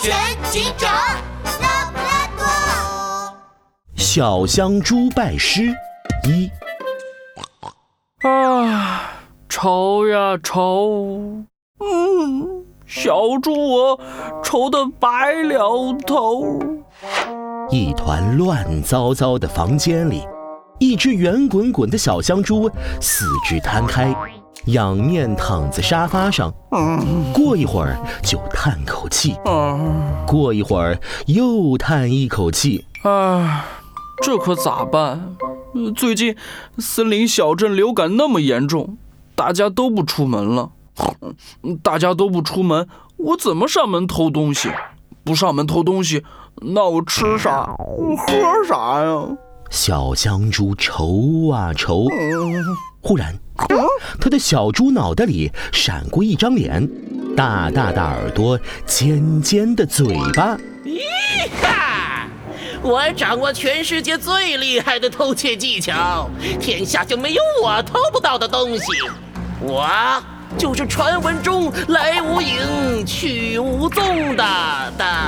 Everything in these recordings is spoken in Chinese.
全警长，拉布拉多。小香猪拜师一啊，愁呀愁，嗯，小猪我愁得白了头。一团乱糟糟的房间里，一只圆滚滚的小香猪四肢摊开，仰面躺在沙发上。过一会儿就叹口气，过一会儿又叹一口气。唉，这可咋办？最近森林小镇流感那么严重，大家都不出门了。大家都不出门，我怎么上门偷东西？不上门偷东西，那我吃啥？我喝啥呀？小香猪愁啊愁。忽然，他的小猪脑袋里闪过一张脸，大大的耳朵，尖尖的嘴巴。咦哈！我掌握全世界最厉害的偷窃技巧，天下就没有我偷不到的东西。我。就是传闻中来无影去无踪的哒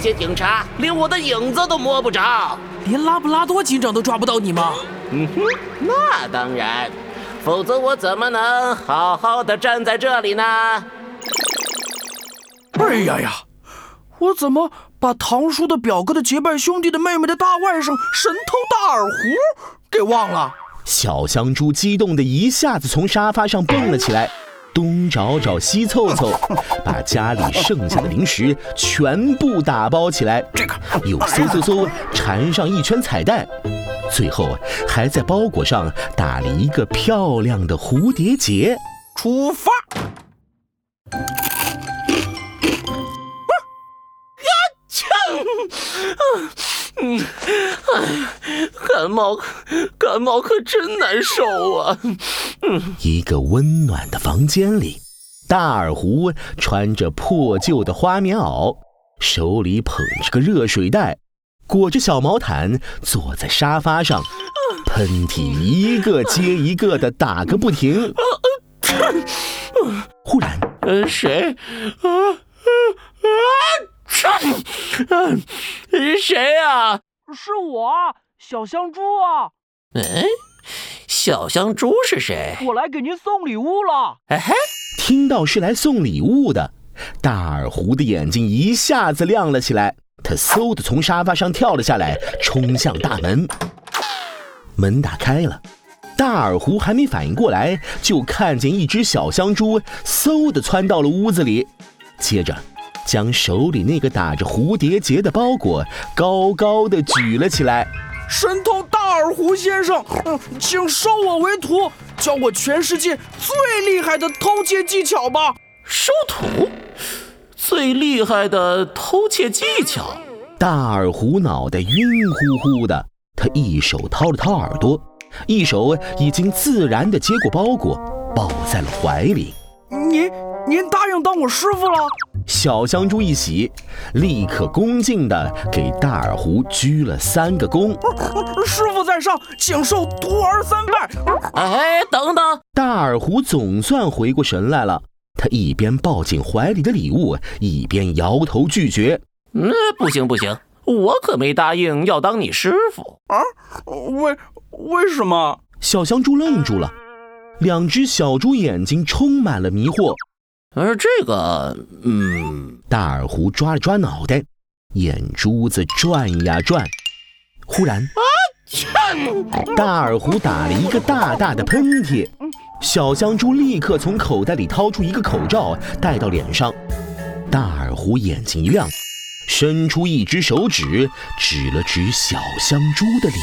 些警察连我的影子都摸不着，连拉布拉多警长都抓不到你吗？嗯哼，那当然，否则我怎么能好好的站在这里呢？哎呀呀！我怎么把堂叔的表哥的结拜兄弟的妹妹的大外甥神偷大耳狐给忘了？小香猪激动的一下子从沙发上蹦了起来，东找找西凑凑，把家里剩下的零食全部打包起来，这个又嗖嗖嗖缠上一圈彩带，最后还在包裹上打了一个漂亮的蝴蝶结。出发。嗯，哎，感冒，感冒可真难受啊！嗯，一个温暖的房间里，大耳狐穿着破旧的花棉袄，手里捧着个热水袋，裹着小毛毯，坐在沙发上，喷嚏一个接一个的打个不停。忽然，呃，谁？啊啊啊！嗯，谁呀？是我，小香猪啊。哎，小香猪是谁？我来给您送礼物了。哎嘿，听到是来送礼物的，大耳狐的眼睛一下子亮了起来。他嗖的从沙发上跳了下来，冲向大门。门打开了，大耳狐还没反应过来，就看见一只小香猪嗖的窜到了屋子里，接着。将手里那个打着蝴蝶结的包裹高高的举了起来。神偷大耳狐先生，嗯请收我为徒，教我全世界最厉害的偷窃技巧吧。收徒？最厉害的偷窃技巧？大耳狐脑袋晕乎乎的，他一手掏了掏耳朵，一手已经自然的接过包裹，抱在了怀里。您您答应当我师傅了？小香猪一喜，立刻恭敬地给大耳狐鞠了三个躬。师傅在上，请受徒儿三拜。哎，等等！大耳狐总算回过神来了，他一边抱紧怀里的礼物，一边摇头拒绝。嗯，不行不行，我可没答应要当你师傅啊！为为什么？小香猪愣住了，两只小猪眼睛充满了迷惑。而这个，嗯，大耳狐抓了抓脑袋，眼珠子转呀转。忽然，啊！大耳狐打了一个大大的喷嚏。小香猪立刻从口袋里掏出一个口罩戴到脸上。大耳狐眼睛一亮，伸出一只手指指了指小香猪的脸。